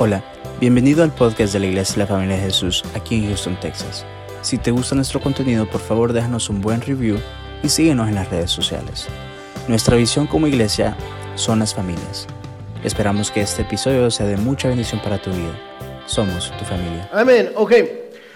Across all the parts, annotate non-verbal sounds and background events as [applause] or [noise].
Hola, bienvenido al podcast de la Iglesia de la Familia de Jesús aquí en Houston, Texas. Si te gusta nuestro contenido, por favor déjanos un buen review y síguenos en las redes sociales. Nuestra visión como iglesia son las familias. Esperamos que este episodio sea de mucha bendición para tu vida. Somos tu familia. Amén. Ok.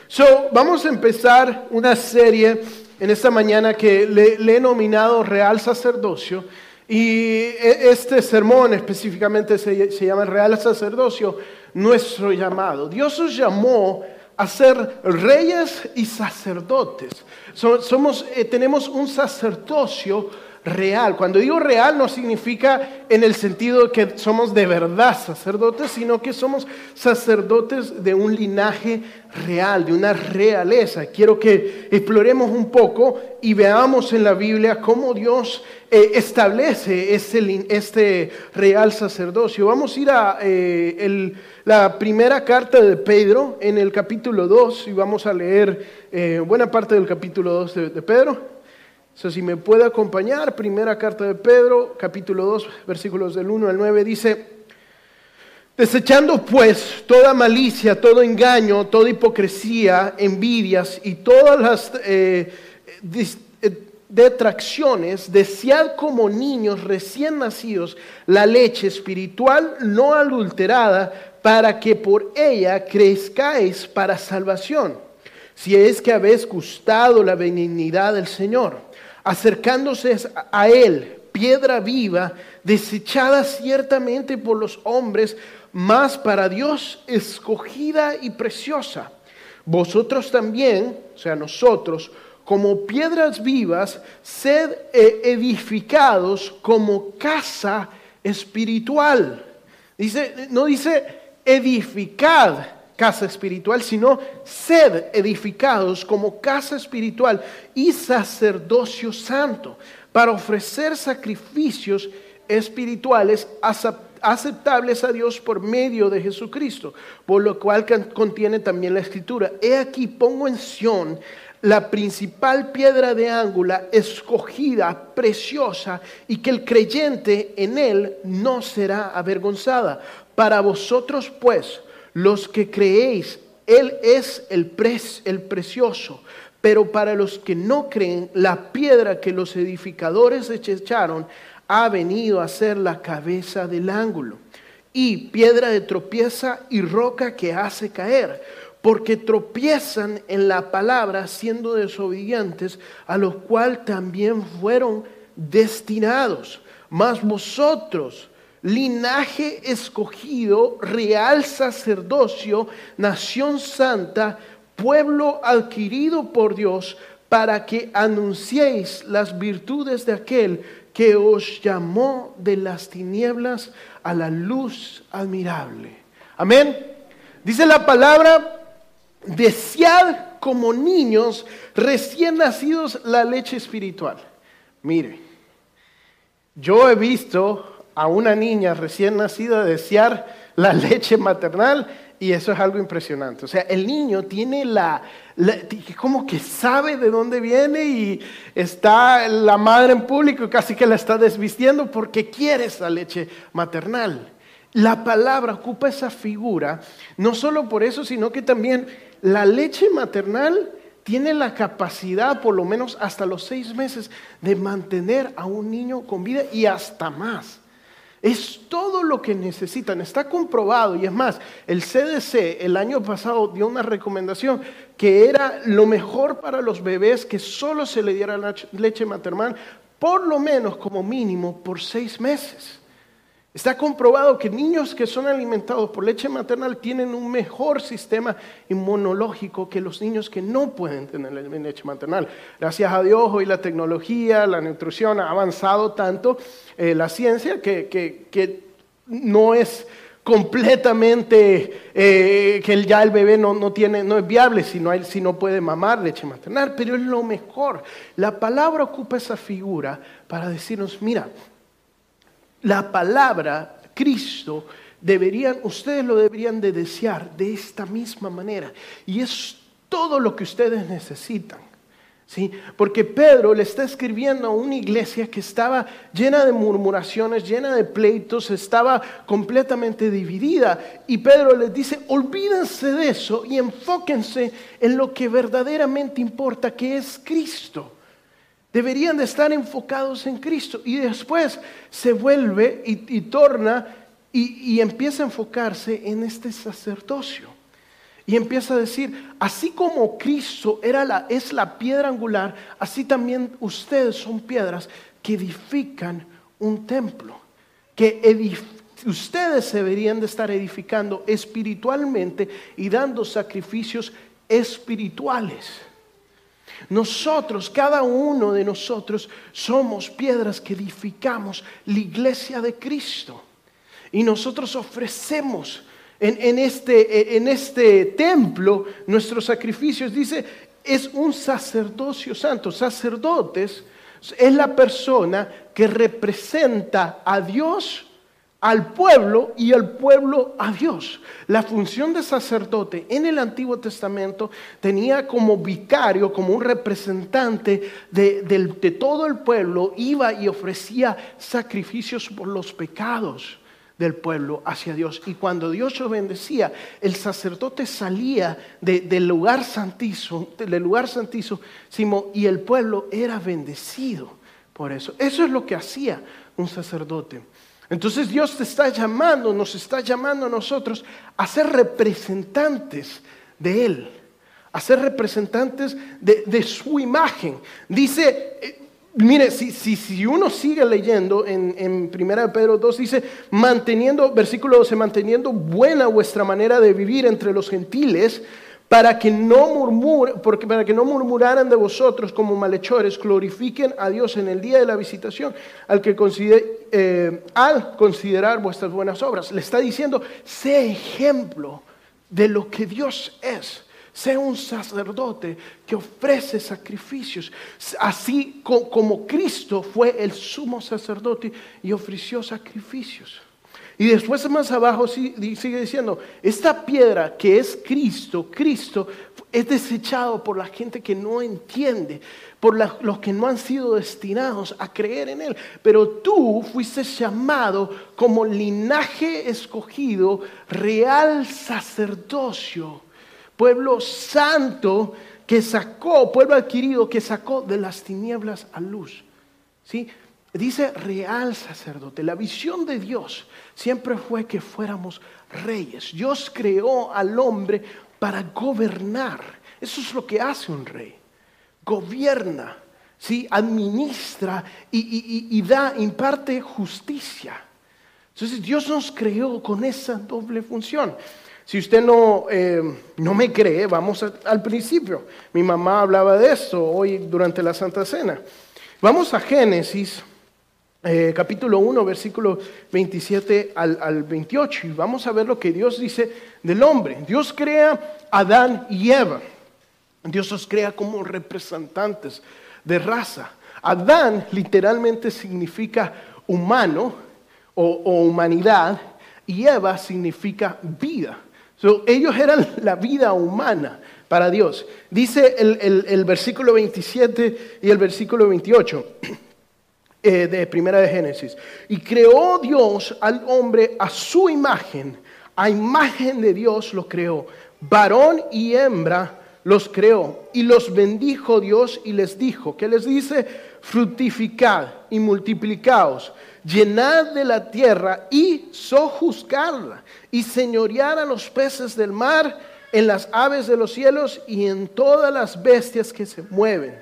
So, vamos a empezar una serie en esta mañana que le, le he nominado Real Sacerdocio. Y e- este sermón específicamente se, llama Real Sacerdocio, nuestro llamado. Dios os llamó a ser reyes y sacerdotes. So- somos, eh, tenemos un sacerdocio real. Cuando digo real no significa en el sentido que somos de verdad sacerdotes, sino que somos sacerdotes de un linaje real, de una realeza. Quiero que exploremos un poco y veamos en la Biblia cómo Dios eh, establece este, real sacerdocio. Vamos a ir a eh, la primera carta de Pedro en el capítulo 2 y vamos a leer eh, buena parte del capítulo 2 de, de Pedro. So, si me puede acompañar, primera carta de Pedro, capítulo 2, versículos del 1 al 9, dice, desechando pues toda malicia, todo engaño, toda hipocresía, envidias y todas las eh, eh, detracciones, desead como niños recién nacidos la leche espiritual no adulterada, para que por ella crezcáis para salvación si es que habéis gustado la benignidad del Señor, acercándose a Él, piedra viva, desechada ciertamente por los hombres, mas para Dios escogida y preciosa. Vosotros también, o sea, nosotros, como piedras vivas, sed eh, edificados como casa espiritual. Dice, no dice edificad casa espiritual, sino sed edificados como casa espiritual y sacerdocio santo, para ofrecer sacrificios espirituales acep- aceptables a Dios por medio de Jesucristo, por lo cual contiene también la escritura. He aquí pongo en Sión la principal piedra de ángulo, escogida, preciosa, y que el creyente en él no será avergonzada. Para vosotros, pues, los que creéis, Él es el, pres- el precioso. Pero para los que no creen, la piedra que los edificadores desecharon ha venido a ser la cabeza del ángulo. Y piedra de tropieza y roca que hace caer. Porque tropiezan en la palabra siendo desobedientes, a lo cual también fueron destinados. Mas vosotros, linaje escogido, real sacerdocio, nación santa, pueblo adquirido por Dios, para que anunciéis las virtudes de aquel que os llamó de las tinieblas a la luz admirable. Amén. Dice la palabra, desead como niños recién nacidos la leche espiritual. Mire, yo he visto a una niña recién nacida desear la [laughs] leche maternal y eso es algo impresionante. O sea, el niño tiene la, como que sabe de dónde viene y está la madre en público y casi que la está desvistiendo porque quiere esa leche maternal. La palabra ocupa esa figura, no solo por eso, sino que también la leche maternal tiene la capacidad, por lo menos hasta los seis meses, de mantener a un niño con vida y hasta más. Es todo lo que necesitan, está comprobado y es más, el CDC el año pasado dio una recomendación que era lo mejor para los bebés que solo se le diera leche maternal, por lo menos como mínimo por seis meses. Está comprobado que niños que son alimentados por leche maternal tienen un mejor sistema inmunológico que los niños que no pueden tener le- leche maternal. Gracias a Dios, hoy la tecnología, la nutrición ha avanzado tanto, eh, la ciencia, que, que- que no es completamente eh, que ya el bebé no, no tiene, no es viable si no, si no puede mamar leche maternal, pero es lo mejor. La palabra ocupa esa figura para decirnos, mira, la palabra Cristo deberían, ustedes lo deberían de desear de esta misma manera. Y es todo lo que ustedes necesitan. ¿Sí? Porque Pedro le está escribiendo a una iglesia que estaba llena de murmuraciones, llena de pleitos, estaba completamente dividida. Y Pedro les dice, olvídense de eso y enfóquense en lo que verdaderamente importa, que es Cristo. Deberían de estar enfocados en Cristo. Y después se vuelve y, torna y empieza a enfocarse en este sacerdocio. Y empieza a decir, así como Cristo era la, es la piedra angular, así también ustedes son piedras que edifican un templo, que ustedes deberían de estar edificando espiritualmente y dando sacrificios espirituales. Nosotros, cada uno de nosotros, somos piedras que edificamos la iglesia de Cristo. Y nosotros ofrecemos en, este, en este templo, nuestros sacrificios, dice, es un sacerdocio santo. Sacerdotes es la persona que representa a Dios, al pueblo y al pueblo a Dios. La función de sacerdote en el Antiguo Testamento tenía como vicario, como un representante de, de todo el pueblo, iba y ofrecía sacrificios por los pecados del pueblo hacia Dios. Y cuando Dios lo bendecía, el sacerdote salía del lugar santísimo, del lugar santísimo, y el pueblo era bendecido por eso. Eso es lo que hacía un sacerdote. Entonces Dios te está llamando, nos está llamando a nosotros a ser representantes de Él, a ser representantes de, su imagen. Dice, eh, Mire, si, uno sigue leyendo en, en 1 Pedro 2, dice, manteniendo, versículo 12, manteniendo buena vuestra manera de vivir entre los gentiles, para que no porque para que no murmuraran de vosotros como malhechores, glorifiquen a Dios en el día de la visitación, al que eh, al considerar vuestras buenas obras. Le está diciendo, sé ejemplo de lo que Dios es. Sea un sacerdote que ofrece sacrificios, así como Cristo fue el sumo sacerdote y ofreció sacrificios. Y después más abajo sigue diciendo, esta piedra que es Cristo, Cristo es desechado por la gente que no entiende, por los que no han sido destinados a creer en Él. Pero tú fuiste llamado como linaje escogido, real sacerdocio pueblo santo que sacó, pueblo adquirido que sacó de las tinieblas a luz. ¿Sí? Dice real sacerdote. La visión de Dios siempre fue que fuéramos reyes. Dios creó al hombre para gobernar. Eso es lo que hace un rey. Gobierna, ¿sí? administra y, y da, imparte justicia. Entonces Dios nos creó con esa doble función. Si usted no, eh, no me cree, vamos al principio. Mi mamá hablaba de esto hoy durante la Santa Cena. Vamos a Génesis, eh, capítulo 1, versículo 27 al, al 28, y vamos a ver lo que Dios dice del hombre. Dios crea a Adán y Eva. Dios los crea como representantes de raza. Adán literalmente significa humano o, humanidad y Eva significa vida ellos eran la vida humana para Dios. Dice el, versículo 27 y el versículo 28 eh, de Primera de Génesis. Y creó Dios al hombre a su imagen, a imagen de Dios lo creó. Varón y hembra los creó y los bendijo Dios y les dijo, ¿qué les dice? Fructificad y multiplicaos llenad de la tierra y sojuzgarla, y señorear a los peces del mar, en las aves de los cielos y en todas las bestias que se mueven.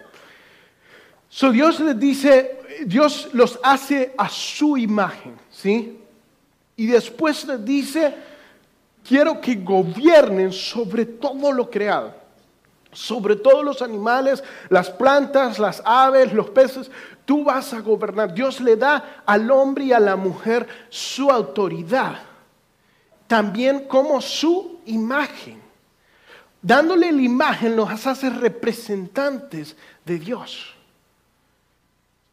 So Dios les dice, Dios los hace a su imagen, ¿sí? Y después les dice, quiero que gobiernen sobre todo lo creado sobre todos los animales, las plantas, las aves, los peces, Tú vas a gobernar. Dios le da al hombre y a la mujer su autoridad. También como su imagen. Dándole la imagen los hace representantes de Dios.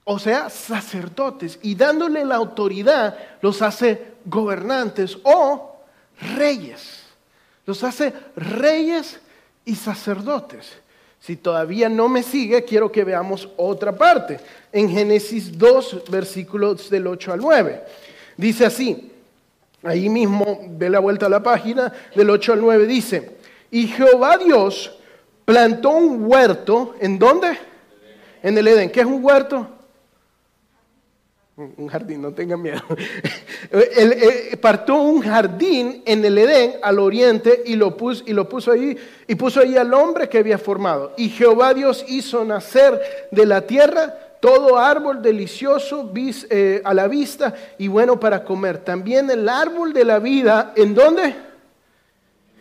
O sea, sacerdotes. Y dándole la autoridad los hace gobernantes o reyes. Los hace reyes y sacerdotes. Si todavía no me sigue, quiero que veamos otra parte. En Génesis 2, versículos del 8 al 9. Dice así, ahí mismo, ve la vuelta a la página, del 8 al 9 dice, y Jehová Dios plantó un huerto, ¿en dónde? En el Edén. ¿Qué es un huerto? Un jardín, no tengan miedo. [laughs] Él, partó un jardín en el Edén al oriente y lo, puso, y lo puso ahí y puso ahí al hombre que había formado. Y Jehová Dios hizo nacer de la tierra todo árbol delicioso eh, a la vista y bueno para comer. También el árbol de la vida, ¿en dónde?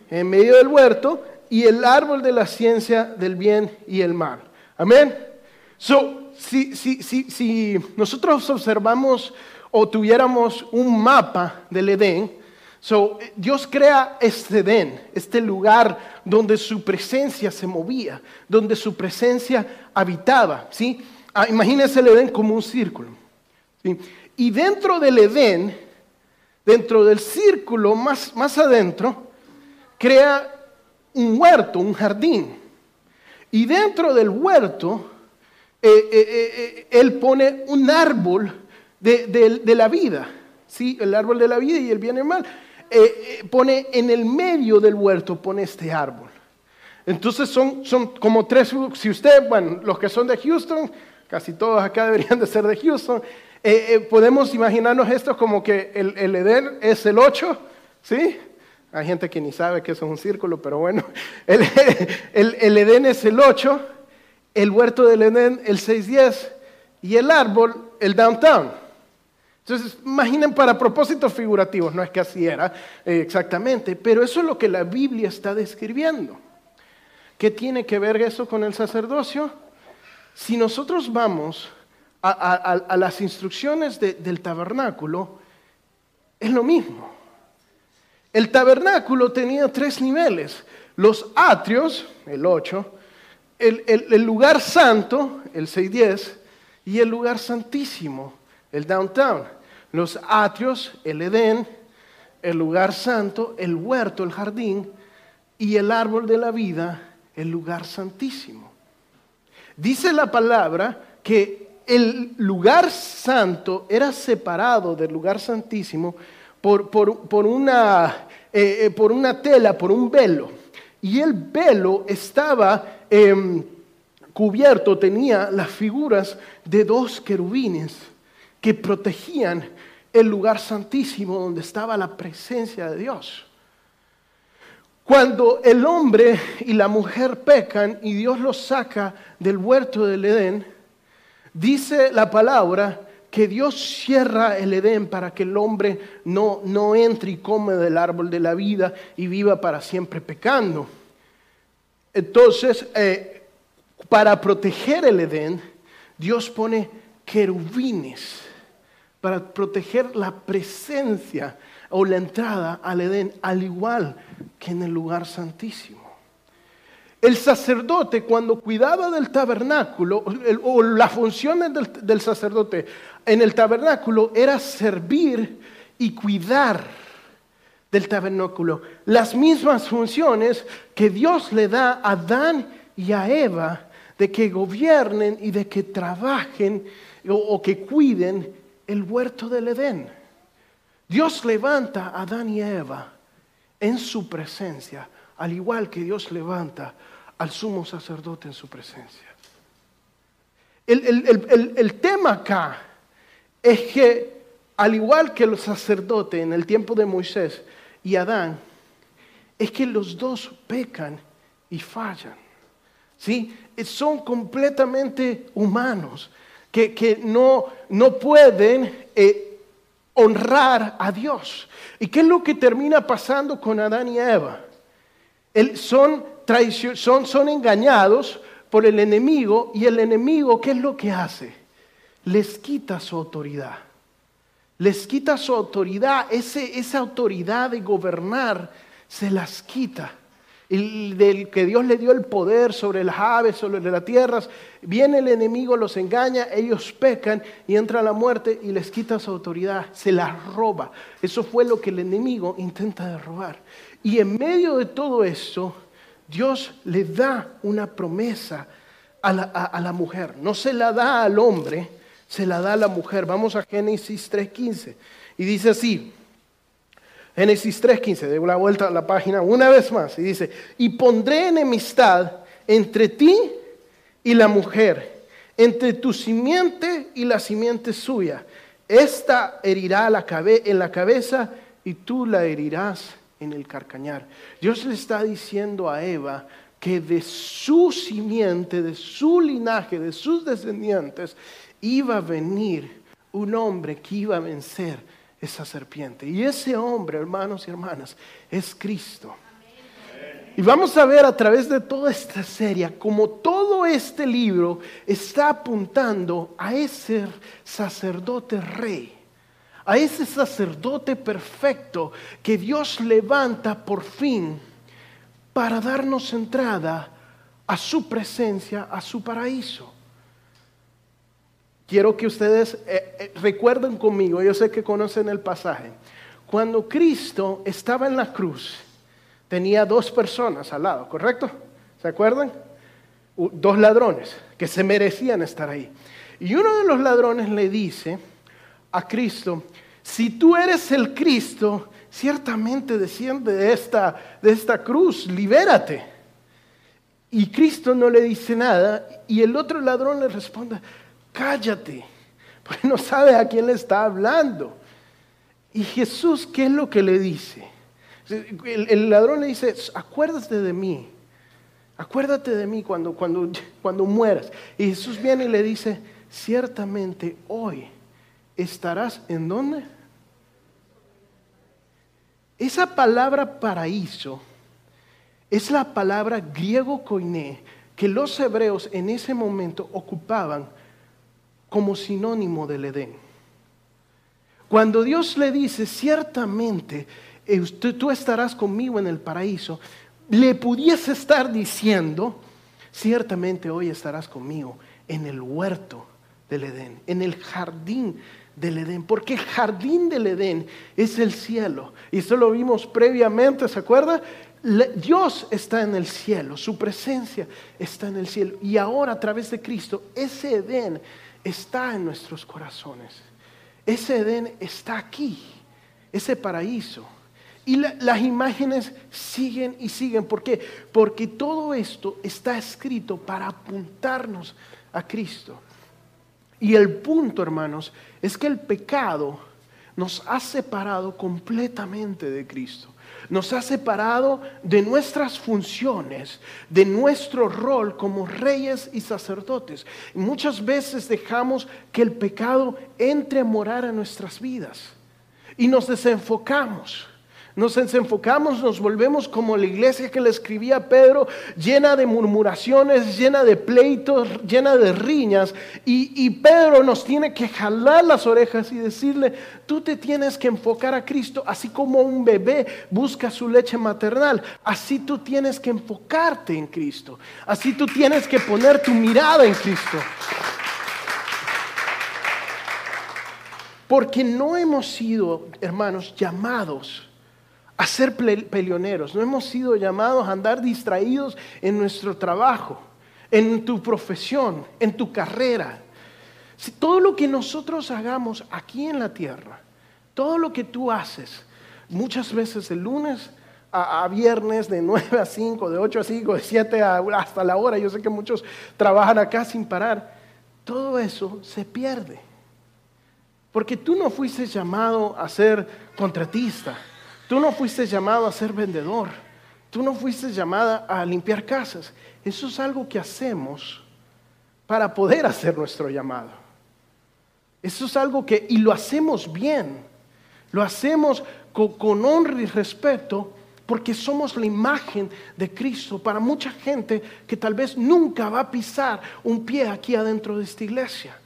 En medio del huerto y el árbol de la ciencia del bien y el mal. Amén. So, si, si, si, si nosotros observamos o tuviéramos un mapa del Edén, Dios crea este Edén, este lugar donde su presencia se movía, donde su presencia habitaba. ¿sí? Ah, imagínense el Edén como un círculo. ¿sí? Y dentro del Edén, dentro del círculo más, más adentro, crea un huerto, un jardín. Y dentro del huerto, eh, eh, eh, él pone un árbol de, la vida, ¿sí? el árbol de la vida y el bien y el mal. pone en el medio del huerto, pone este árbol. Entonces son, son como tres, si usted, bueno, los que son de Houston, casi todos acá [laughs] deberían de ser de Houston, podemos imaginarnos esto como que el, el Edén es el 8, ¿sí? Hay gente que ni sabe que eso es un círculo, pero bueno, [laughs] el, el, el Edén es el 8 el huerto del Edén el 610 y el árbol el downtown. Entonces, imaginen para propósitos figurativos, no es que así era eh, exactamente, pero eso es lo que la Biblia está describiendo. ¿Qué tiene que ver eso con el sacerdocio? Si nosotros vamos a, las instrucciones del tabernáculo, es lo mismo. El tabernáculo tenía tres niveles. Los atrios, el 8, el, lugar santo, el 610, y el lugar santísimo, el downtown. Los atrios, el Edén, el lugar santo, el huerto, el jardín, y el árbol de la vida, el lugar santísimo. Dice la palabra que el lugar santo era separado del lugar santísimo por, una, eh, eh, por una tela, por un velo. Y el velo estaba Em, cubierto tenía las figuras de dos querubines que protegían el lugar santísimo donde estaba la presencia de Dios. Cuando el hombre y la mujer pecan y Dios los saca del huerto del Edén, dice la palabra que Dios cierra el Edén para que el hombre no, no entre y come del árbol de la vida y viva para siempre pecando. Entonces, eh, para proteger el Edén, Dios pone querubines para proteger la presencia o la entrada al Edén, al igual que en el lugar santísimo. El sacerdote cuando cuidaba del tabernáculo, o las funciones del sacerdote en el tabernáculo era servir y cuidar del tabernáculo, las mismas funciones que Dios le da a Adán y a Eva de que gobiernen y de que trabajen o, que cuiden el huerto del Edén. Dios levanta a Adán y a Eva en su presencia, al igual que Dios levanta al sumo sacerdote en su presencia. El, el tema acá es que, al igual que los sacerdotes en el tiempo de Moisés, y Adán es que los dos pecan y fallan. ¿sí? Son completamente humanos, que, no, no, pueden eh, honrar a Dios. ¿Y qué es lo que termina pasando con Adán y Eva? son, son, son engañados por el enemigo y el enemigo, ¿qué es lo que hace? Les quita su autoridad les quita su autoridad, esa autoridad de gobernar se las quita. Y del que Dios le dio el poder sobre las aves, sobre las tierras, viene el enemigo, los engaña, ellos pecan y entra la muerte y les quita su autoridad, se las roba. Eso fue lo que el enemigo intenta robar. Y en medio de todo eso, Dios le da una promesa a la, mujer. No se la da al hombre, se la da a la mujer. Vamos a Génesis 3.15. Y dice así, Génesis 3.15, de la vuelta a la página una vez más. Y dice, y pondré enemistad entre ti y la mujer, entre tu simiente y la simiente suya. Esta herirá la en la cabeza y tú la herirás en el carcañar. Dios le está diciendo a Eva que de su simiente, de su linaje, de sus descendientes, iba a venir un hombre que iba a vencer esa serpiente. Y ese hombre, hermanos y hermanas, es Cristo. Y vamos a ver a través de toda esta serie como todo este libro está apuntando a ese sacerdote rey a ese sacerdote perfecto que Dios levanta por fin para darnos entrada a su presencia, a su paraíso. Quiero que ustedes eh, eh, recuerden conmigo, yo sé que conocen el pasaje, cuando Cristo estaba en la cruz, tenía dos personas al lado, ¿correcto? ¿Se acuerdan? Dos ladrones que se merecían estar ahí. Y uno de los ladrones le dice, a Cristo, si tú eres el Cristo, ciertamente desciende de esta, de esta cruz, libérate. Y Cristo no le dice nada y el otro ladrón le responde, cállate, porque no sabe a quién le está hablando. Y Jesús, ¿qué es lo que le dice? El, ladrón le dice, acuérdate de mí, acuérdate de mí cuando, cuando, cuando mueras. Y Jesús viene y le dice, ciertamente hoy estarás en dónde? Esa palabra paraíso es la palabra griego koiné que los hebreos en ese momento ocupaban como sinónimo del Edén. Cuando Dios le dice, ciertamente eh, tú estarás conmigo en el paraíso, le pudiese estar diciendo, ciertamente hoy estarás conmigo en el huerto del Edén, en el jardín del Edén, porque el jardín del Edén es el cielo. Y esto lo vimos previamente, ¿se acuerda? Dios está en el cielo, su presencia está en el cielo. Y ahora a través de Cristo, ese Edén está en nuestros corazones. Ese Edén está aquí, ese paraíso. Y las imágenes siguen y siguen. ¿Por qué? Porque todo esto está escrito para apuntarnos a Cristo. Y el punto, hermanos, es que el pecado nos ha separado completamente de Cristo. Nos ha separado de nuestras funciones, de nuestro rol como reyes y sacerdotes. muchas veces dejamos que el pecado entre a morar a nuestras vidas y nos desenfocamos nos desenfocamos, nos volvemos como la iglesia que le escribía Pedro, llena de murmuraciones, llena de pleitos, llena de riñas. Y, y Pedro nos tiene que jalar las orejas y decirle, tú te tienes que enfocar a Cristo, así como un bebé busca su leche maternal. Así tú tienes que enfocarte en Cristo. Así tú tienes que poner tu mirada en Cristo. Porque no hemos sido, hermanos, llamados a ser peleoneros, no hemos sido llamados a andar distraídos en nuestro trabajo, en tu profesión, en tu carrera. Si todo lo que nosotros hagamos aquí en la tierra, todo lo que tú haces, muchas veces de lunes a, viernes, de 9 a 5, de 8 a 5, de 7 hasta la hora, yo sé que muchos trabajan acá sin parar, todo eso se pierde. Porque tú no fuiste llamado a ser contratista. Tú no fuiste llamado a ser vendedor. Tú no fuiste llamada a limpiar casas. Eso es algo que hacemos para poder hacer nuestro llamado. Eso es algo que, y lo hacemos bien, lo hacemos con, con honra y respeto porque somos la imagen de Cristo para mucha gente que tal vez nunca va a pisar un pie aquí adentro de esta iglesia.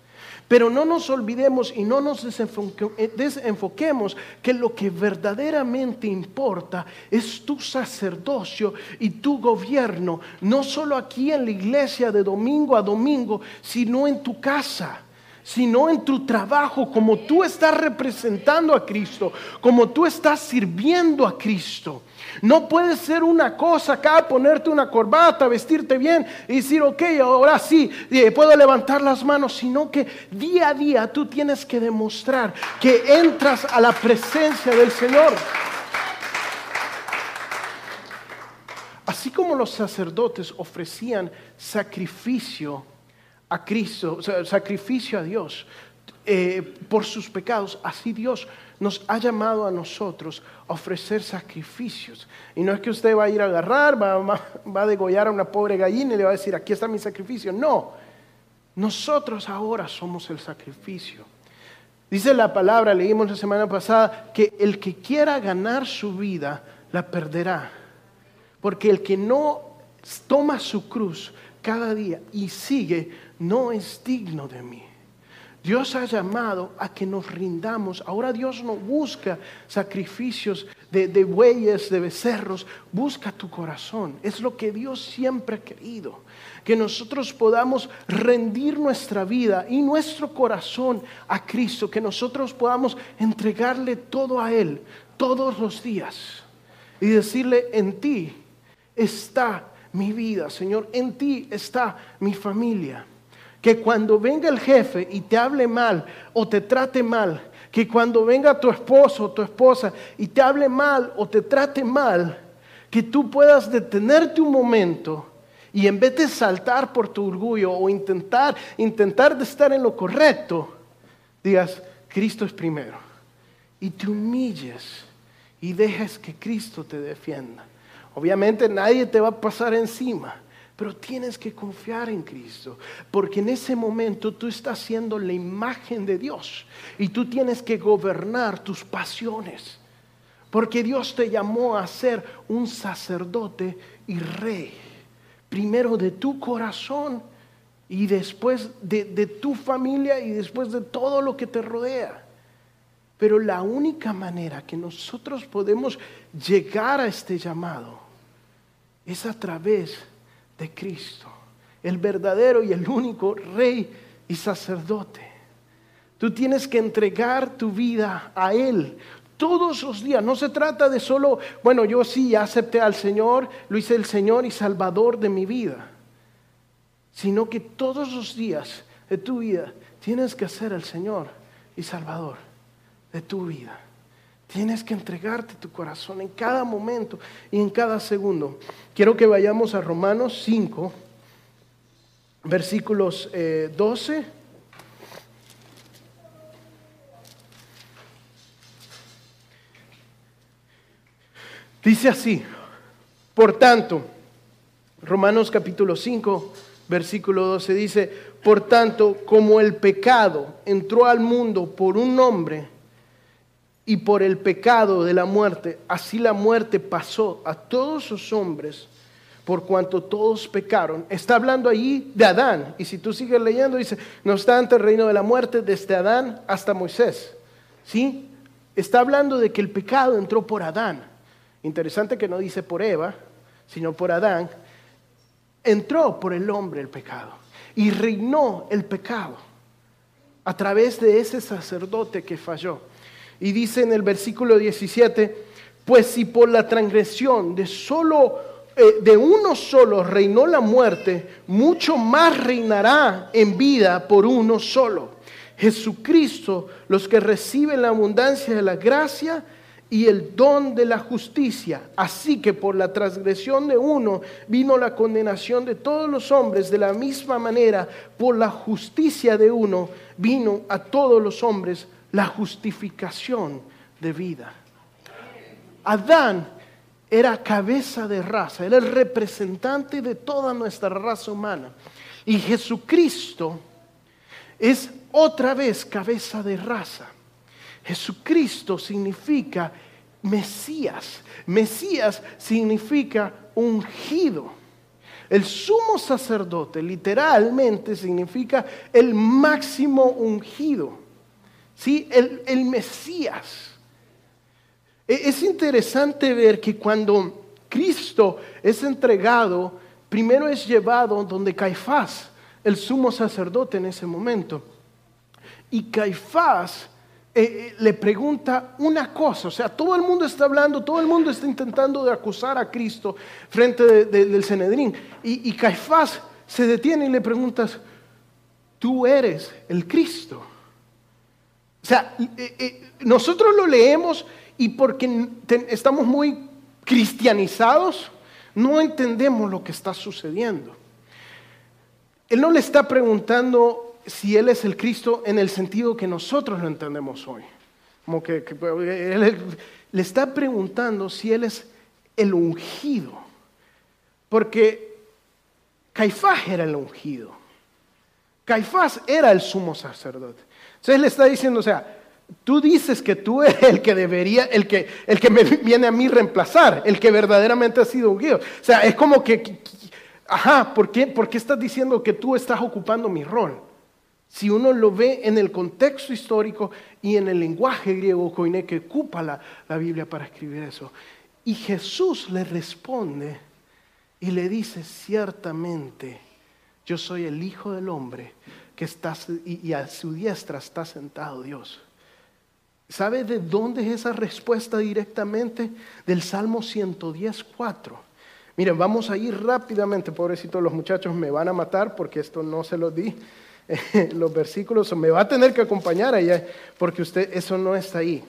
Pero no nos olvidemos y no nos eh, desenfoquemos que lo que verdaderamente importa es tu sacerdocio y tu gobierno, no solo aquí en la iglesia de domingo a domingo, sino en tu casa sino en tu trabajo, como tú estás representando a Cristo, como tú estás sirviendo a Cristo. No puede ser una cosa acá, ponerte una corbata, vestirte bien y decir, ok, ahora sí, eh, puedo levantar las manos, sino que día a día tú tienes que demostrar que entras a la presencia del Señor. Así como los sacerdotes ofrecían sacrificio a Cristo, sacrificio a Dios eh, por sus pecados, así Dios nos ha llamado a nosotros a ofrecer sacrificios. Y no es que usted va a ir a agarrar, va, va a degollar a una pobre gallina y le va a decir, aquí está mi sacrificio. No, nosotros ahora somos el sacrificio. Dice la palabra, leímos la semana pasada, que el que quiera ganar su vida, la perderá. Porque el que no toma su cruz cada día y sigue, no es digno de mí. Dios ha llamado a que nos rindamos. Ahora Dios no busca sacrificios de, bueyes, de becerros. Busca tu corazón. Es lo que Dios siempre ha querido. Que nosotros podamos rendir nuestra vida y nuestro corazón a Cristo. Que nosotros podamos entregarle todo a Él todos los días. Y decirle, en ti está mi vida, Señor. En ti está mi familia que cuando venga el jefe y te hable mal o te trate mal, que cuando venga tu esposo o tu esposa y te hable mal o te trate mal, que tú puedas detenerte un momento y en vez de saltar por tu orgullo o intentar, intentar de estar en lo correcto, digas, Cristo es primero. Y te humilles y dejes que Cristo te defienda. Obviamente nadie te va a pasar encima pero tienes que confiar en Cristo, porque en ese momento tú estás siendo la imagen de Dios y tú tienes que gobernar tus pasiones, porque Dios te llamó a ser un sacerdote y rey, primero de tu corazón y después de, tu familia y después de todo lo que te rodea. Pero la única manera que nosotros podemos llegar a este llamado es a través de Cristo, el verdadero y el único rey y sacerdote. Tú tienes que entregar tu vida a Él todos los días. No se trata de solo, bueno, yo sí acepté al Señor, lo hice el Señor y Salvador de mi vida, sino que todos los días de tu vida tienes que ser el Señor y Salvador de tu vida. Tienes que entregarte tu corazón en cada momento y en cada segundo. Quiero que vayamos a Romanos 5, versículos 12. Eh, Dice así, por tanto, Romanos capítulo 5, versículo 12 dice, por tanto, como el pecado entró al mundo por un hombre, y por el pecado de la muerte, así la muerte pasó a todos los hombres por cuanto todos pecaron. Está hablando allí de Adán. Y si tú sigues leyendo, dice, no obstante el reino de la muerte desde Adán hasta Moisés. ¿Sí? Está hablando de que el pecado entró por Adán. Interesante que no dice por Eva, sino por Adán. Entró por el hombre el pecado. Y reinó el pecado a través de ese sacerdote que falló. Y dice en el versículo 17, pues si por la transgresión de solo eh, de uno solo reinó la muerte, mucho más reinará en vida por uno solo. Jesucristo, los que reciben la abundancia de la gracia y el don de la justicia. Así que por la transgresión de uno vino la condenación de todos los hombres, de la misma manera, por la justicia de uno vino a todos los hombres la justificación de vida. Adán era cabeza de raza, era el representante de toda nuestra raza humana. Y Jesucristo es otra vez cabeza de raza. Jesucristo significa Mesías. Mesías significa ungido. El sumo sacerdote literalmente significa el máximo ungido. ¿Sí? el, Mesías. E, es interesante ver que cuando Cristo es entregado, primero es llevado donde Caifás, el sumo sacerdote en ese momento. Y Caifás eh, eh, le pregunta una cosa, o sea, todo el mundo está hablando, todo el mundo está intentando de acusar a Cristo frente del Cenedrín. Y, Caifás se detiene y le preguntas, tú eres el Cristo. O sea, eh, nosotros lo leemos y porque estamos muy cristianizados, no entendemos lo que está sucediendo. Él no le está preguntando si Él es el Cristo en el sentido que nosotros lo entendemos hoy. Como que, él, le está preguntando si Él es el ungido. Porque Caifás era el ungido. Caifás era el sumo sacerdote. Entonces le está diciendo, o sea, tú dices que tú eres el que debería, el que, el que me viene a mí reemplazar, el que verdaderamente ha sido ungido. O sea, es como que, ajá, ¿por qué, ¿por qué estás diciendo que tú estás ocupando mi rol? Si uno lo ve en el contexto histórico y en el lenguaje griego koiné que ocupa la, la Biblia para escribir eso. Y Jesús le responde y le dice, ciertamente, yo soy el Hijo del Hombre y, a su diestra está sentado Dios. ¿Sabe de dónde es esa respuesta directamente? Del Salmo 110, 4. Miren, vamos a ir rápidamente, pobrecitos los muchachos me van a matar porque esto no se lo di. [laughs] los versículos, me va a tener que acompañar allá, porque usted, eso no está ahí.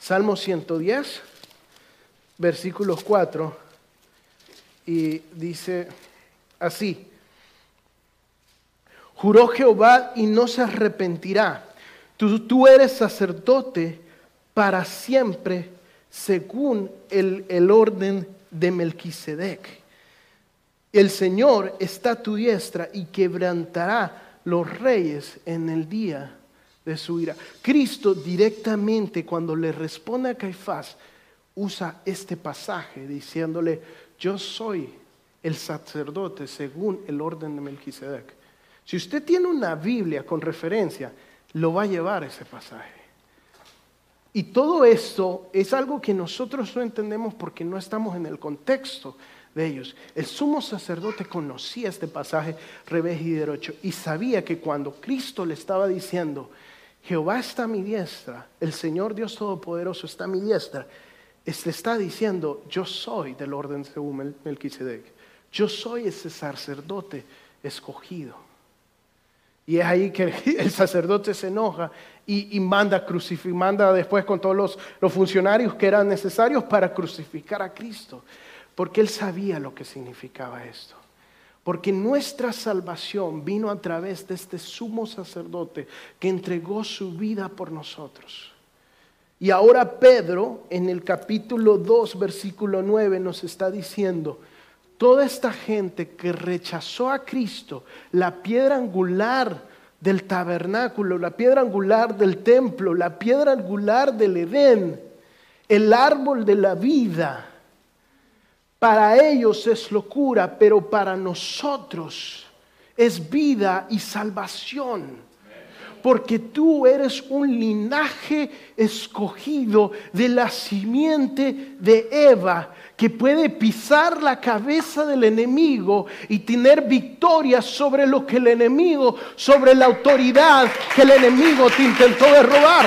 Salmo 110, versículo 4, y dice así, juró Jehová y no se arrepentirá, tú, eres sacerdote para siempre según el, el orden de Melquisedec el Señor está a tu diestra y quebrantará los reyes en el día de su ira. Cristo directamente cuando le responde a Caifás usa este pasaje diciéndole, yo soy el sacerdote según el orden de Melquisedec. Si usted tiene una Biblia con referencia, lo va a llevar ese pasaje. Y todo esto es algo que nosotros no entendemos porque no estamos en el contexto de ellos. El sumo sacerdote conocía este pasaje revés y derecho y sabía que cuando Cristo le estaba diciendo, Jehová está a mi diestra, el Señor Dios Todopoderoso está a mi diestra, le está diciendo, yo soy del orden según Melquisedec, yo soy ese sacerdote escogido. Y es ahí que el [laughs] sacerdote se enoja y, manda manda después con todos los, los funcionarios que eran necesarios para crucificar a Cristo. Porque él sabía lo que significaba esto. Porque nuestra salvación vino a través de este sumo sacerdote que entregó su vida por nosotros. Y ahora Pedro en el capítulo 2, versículo 9 nos está diciendo, toda esta gente que rechazó a Cristo, la piedra angular del tabernáculo, la piedra angular del templo, la piedra angular del Edén, el árbol de la vida, para ellos es locura, pero para nosotros es vida y salvación. Porque tú eres un linaje escogido de la simiente de Eva que puede pisar la cabeza del enemigo y tener victoria sobre lo que el enemigo, sobre la autoridad que el enemigo te intentó derrobar.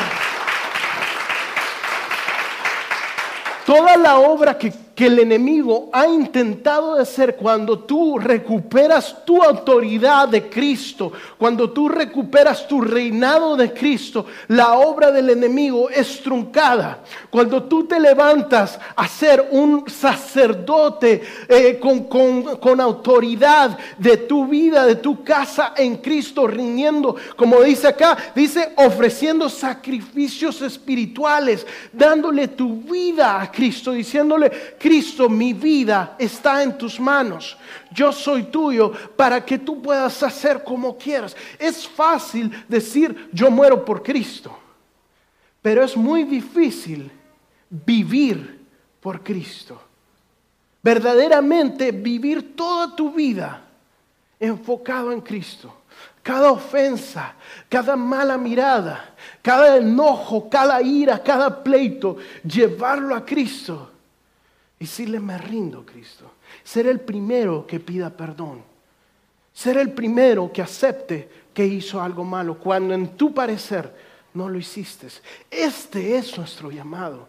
Toda la obra que que el enemigo ha intentado hacer cuando tú recuperas tu autoridad de Cristo, cuando tú recuperas tu reinado de Cristo, la obra del enemigo es truncada. Cuando tú te levantas a ser un sacerdote eh, con, con autoridad de tu vida, de tu casa en Cristo, riñendo, como dice acá, dice ofreciendo sacrificios espirituales, dándole tu vida a Cristo, diciéndole, Cristo, mi vida está en tus manos. Yo soy tuyo para que tú puedas hacer como quieras. Es fácil decir, yo muero por Cristo, pero es muy difícil vivir por Cristo. Verdaderamente vivir toda tu vida enfocado en Cristo. Cada ofensa, cada mala mirada, cada enojo, cada ira, cada pleito, llevarlo a Cristo y decirle, me rindo, Cristo. Ser el primero que pida perdón. Ser el primero que acepte que hizo algo malo cuando en tu parecer no lo hiciste. Este es nuestro llamado.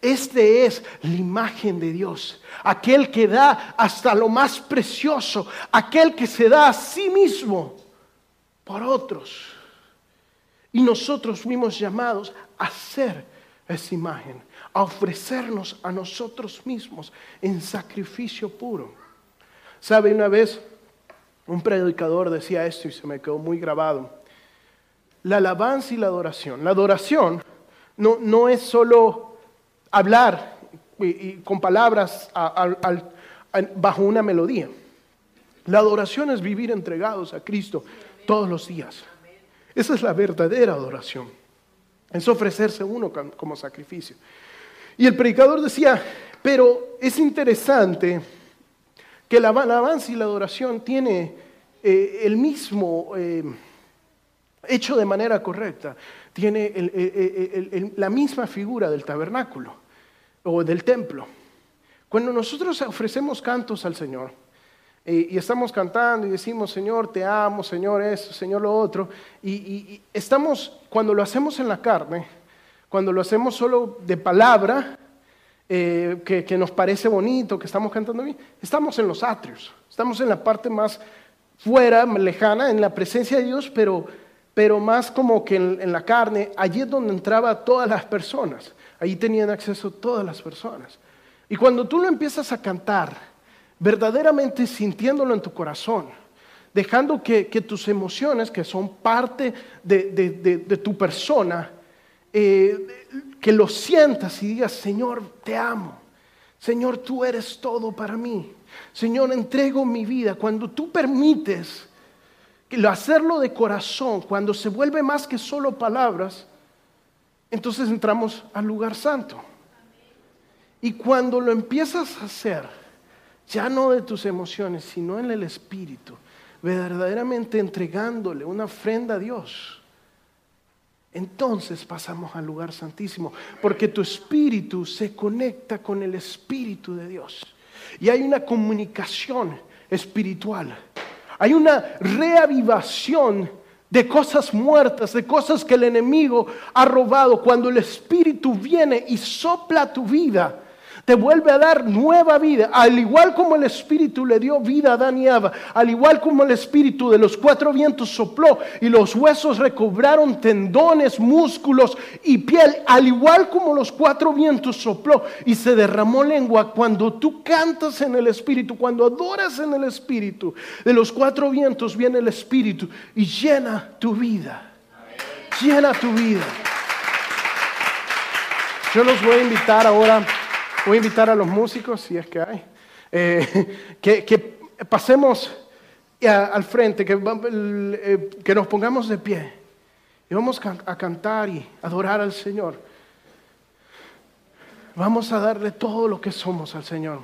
Este es la imagen de Dios, aquel que da hasta lo más precioso, aquel que se da a sí mismo por otros. Y nosotros fuimos llamados a ser esa imagen, a ofrecernos a nosotros mismos en sacrificio puro. ¿Sabe? Una vez un predicador decía esto y se me quedó muy grabado. La alabanza y la adoración. La adoración no, no es solo hablar y, con palabras bajo una melodía. La adoración es vivir entregados a Cristo todos los días. Esa es la verdadera adoración. Es ofrecerse uno como sacrificio. Y el predicador decía, pero es interesante que la alabanza y la adoración tiene eh, el mismo eh, hecho de manera correcta tiene la misma figura del tabernáculo o del templo. Cuando nosotros ofrecemos cantos al Señor eh, y estamos cantando y decimos, Señor, te amo, Señor, eso, Señor, lo otro, y, estamos, cuando lo hacemos en la carne, cuando lo hacemos solo de palabra, eh, que, nos parece bonito, que estamos cantando bien, estamos en los atrios, estamos en la parte más fuera, lejana, en la presencia de Dios, pero pero más como que en, la carne, allí es donde entraba todas las personas, allí tenían acceso todas las personas. Y cuando tú lo empiezas a cantar, verdaderamente sintiéndolo en tu corazón, dejando que, tus emociones, que son parte de, tu persona, eh, que lo sientas y digas, Señor, te amo. Señor, tú eres todo para mí. Señor, entrego mi vida. Cuando tú permites hacerlo de corazón, cuando se vuelve más que solo palabras, entonces entramos al lugar santo. Y cuando lo empiezas a hacer, ya no de tus emociones, sino en el Espíritu, verdaderamente entregándole una ofrenda a Dios, entonces pasamos al lugar santísimo, porque tu espíritu se conecta con el Espíritu de Dios. Y hay una comunicación espiritual. Hay una reavivación de cosas muertas, de cosas que el enemigo ha robado. Cuando el Espíritu viene y sopla tu vida, te vuelve a dar nueva vida, al igual como el Espíritu le dio vida a Adán y Eva, al igual como el Espíritu de los cuatro vientos sopló y los huesos recobraron tendones, músculos y piel, al igual como los cuatro vientos sopló y se derramó lengua cuando tú cantas en el Espíritu, cuando adoras en el Espíritu, de los cuatro vientos viene el Espíritu y llena tu vida, llena tu vida. Yo los voy a invitar ahora Voy a invitar a los músicos, si es que hay, eh, [laughs] que, pasemos al frente, que, eh, que nos pongamos de pie y vamos a cantar y adorar al Señor. Vamos a darle todo lo que somos al Señor.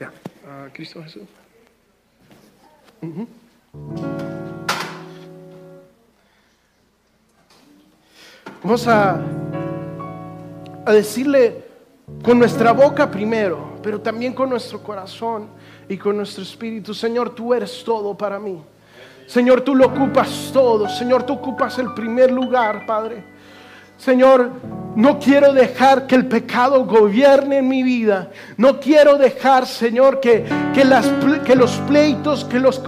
Ya, Cristo Jesús. Vamos a, a decirle con nuestra boca primero, pero también con nuestro corazón y con nuestro espíritu, Señor, tú eres todo para mí. Señor, tú lo ocupas todo. Señor, tú ocupas el primer lugar, Padre. Señor, no quiero dejar que el pecado gobierne en mi vida. No quiero dejar, Señor, que, que, las, que los pleitos, que, los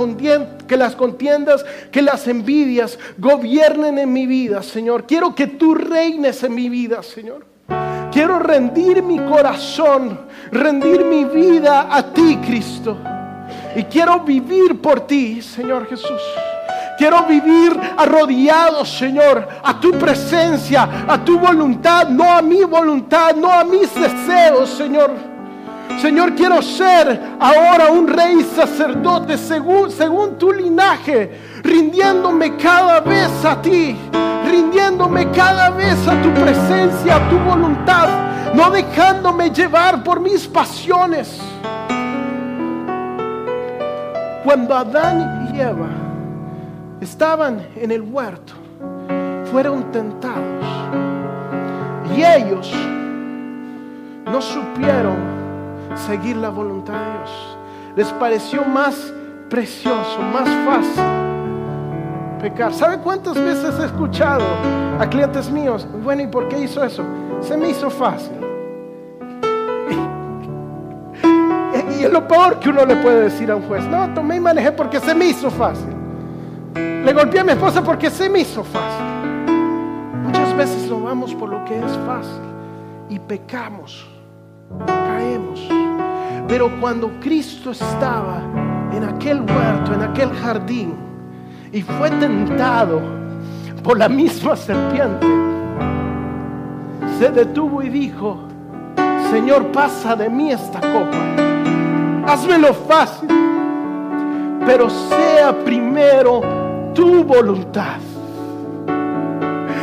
que las contiendas, que las envidias gobiernen en mi vida, Señor. Quiero que tú reines en mi vida, Señor. Quiero rendir mi corazón, rendir mi vida a ti, Cristo. Y quiero vivir por ti, Señor Jesús. Quiero vivir arrodillado, Señor, a tu presencia, a tu voluntad, no a mi voluntad, no a mis deseos, Señor. Señor, quiero ser ahora un rey sacerdote según, según tu linaje, rindiéndome cada vez a ti, rindiéndome cada vez a tu presencia, a tu voluntad, no dejándome llevar por mis pasiones. Cuando Adán y Eva estaban en el huerto, fueron tentados. Y ellos no supieron seguir la voluntad de Dios. Les pareció más precioso, más fácil pecar. ¿Sabe cuántas veces he escuchado a clientes míos? Bueno, ¿y por qué hizo eso? Se me hizo fácil. [laughs] Y es lo peor que uno le puede decir a un juez. No, tomé y manejé porque se me hizo fácil. Le golpeé a mi esposa porque se me hizo fácil. Muchas veces lo vamos por lo que es fácil y pecamos, caemos. Pero cuando Cristo estaba en aquel huerto, en aquel jardín, y fue tentado por la misma serpiente, se detuvo y dijo, Señor, pasa de mí esta copa, hazmelo fácil, pero sea primero tu voluntad,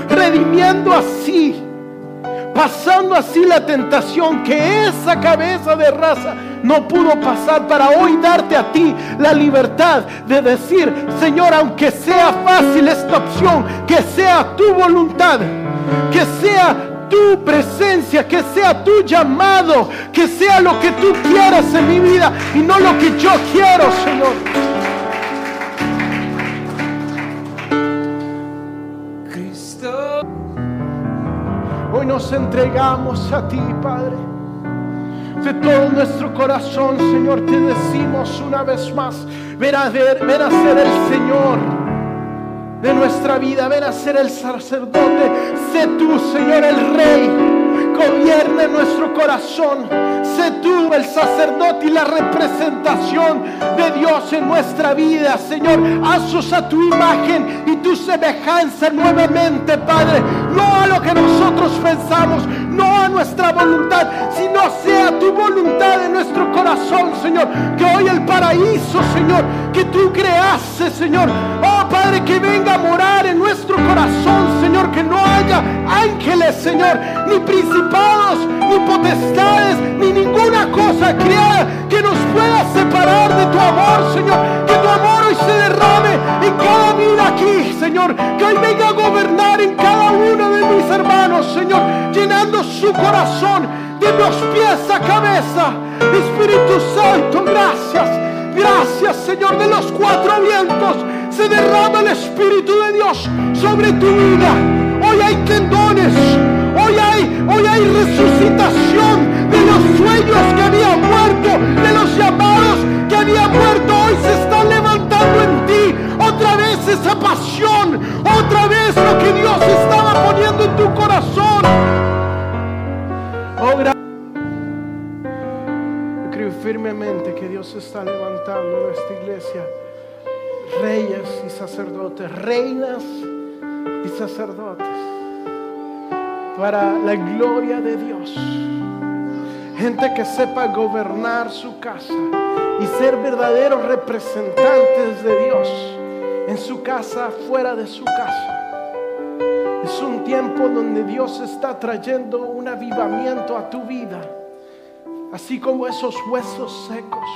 redimiendo así pasando así la tentación que esa cabeza de raza no pudo pasar para hoy darte a ti la libertad de decir, Señor, aunque sea fácil esta opción, que sea tu voluntad, que sea tu presencia, que sea tu llamado, que sea lo que tú quieras en mi vida y no lo que yo quiero, Señor. Hoy nos entregamos a ti, Padre. De todo nuestro corazón, Señor, te decimos una vez más, ven a, ver, a ser el Señor de nuestra vida, ven a ser el sacerdote, sé tú, Señor, el Rey gobierna nuestro corazón. Sé tú el sacerdote y la representación de Dios en nuestra vida, Señor. Hazos a tu imagen y tu semejanza nuevamente, Padre. No a lo que nosotros pensamos, no a nuestra voluntad, sino sea tu voluntad en nuestro corazón, Señor. Que hoy el paraíso, Señor, que tú creaste, Señor. Oh, Padre, que venga a morar en nuestro corazón, Señor. Que no haya ángeles, Señor, ni principados, ni potestades, ni ninguna cosa creada que nos pueda separar de tu amor, Señor. Que tu amor hoy se derrame en cada vida aquí, Señor. Que hoy venga a gobernar en cada uno de mis hermanos, Señor. Llenando su corazón de los pies a cabeza. Espíritu Santo, gracias. Gracias, Señor, de los cuatro vientos. Se derrama el Espíritu de Dios sobre tu vida. Hoy hay tendones. Hoy hay, hoy hay resucitación los sueños que habían muerto, de los llamados que habían muerto. Hoy se están levantando en ti otra vez esa pasión, otra vez lo que Dios estaba poniendo en tu corazón. Oh, gracias. Yo creo firmemente que Dios está levantando en esta iglesia reyes y sacerdotes, reinas y sacerdotes para la gloria de Dios. Gente que sepa gobernar su casa y ser verdaderos representantes de Dios en su casa, fuera de su casa. Es un tiempo donde Dios está trayendo un avivamiento a tu vida, así como esos huesos secos.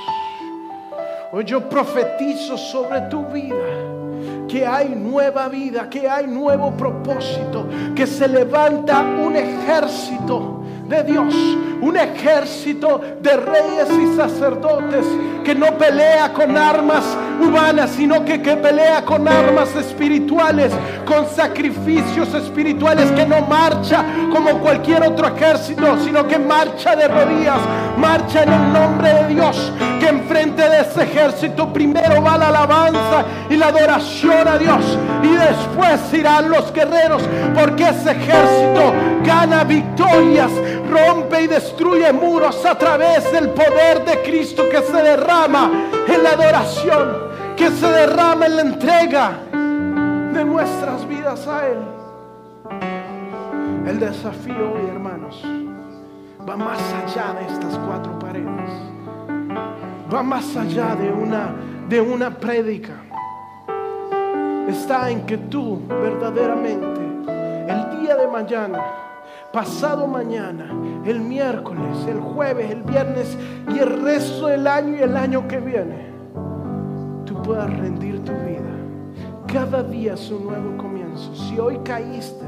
Hoy yo profetizo sobre tu vida que hay nueva vida, que hay nuevo propósito, que se levanta un ejército de Dios, un ejército de reyes y sacerdotes que no pelea con armas humanas, sino que, que pelea con armas espirituales, con sacrificios espirituales, que no marcha como cualquier otro ejército, sino que marcha de rodillas, marcha en el nombre de Dios, que enfrente de ese ejército primero va la alabanza y la adoración a Dios, y después irán los guerreros, porque ese ejército gana victorias, rompe y destruye muros a través del poder de Cristo que se derrama en la adoración, que se derrama en la entrega de nuestras vidas a Él. El desafío hoy, hermanos, va más allá de estas cuatro paredes. Va más allá de una, de una prédica. Está en que tú verdaderamente el día de mañana pasado mañana, el miércoles, el jueves, el viernes y el resto del año y el año que viene, tú puedas rendir tu vida. Cada día es un nuevo comienzo. Si hoy caíste,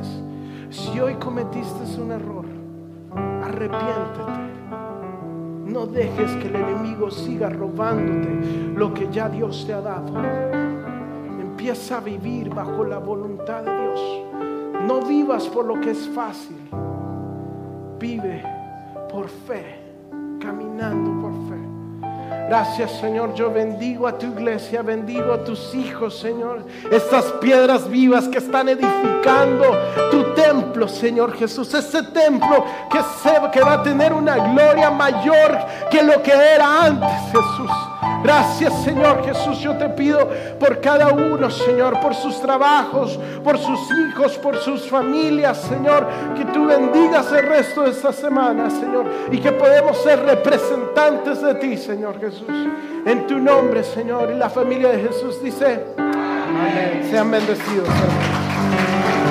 Si hoy cometiste un error, arrepiéntete. No dejes que el enemigo siga robándote lo que ya Dios te ha dado. Empieza a vivir bajo la voluntad de Dios. No vivas por lo que es fácil. Vive por fe, caminando por fe. Gracias Señor, yo bendigo a tu iglesia, bendigo a tus hijos Señor. Estas piedras vivas que están edificando tu templo Señor Jesús. Ese templo que, se, que va a tener una gloria mayor que lo que era antes Jesús. Gracias Señor Jesús, yo te pido por cada uno, Señor, por sus trabajos, por sus hijos, por sus familias, Señor, que tú bendigas el resto de esta semana, Señor, y que podemos ser representantes de ti, Señor Jesús. En tu nombre, Señor, y la familia de Jesús dice, Amén. Sean bendecidos. Hermanos.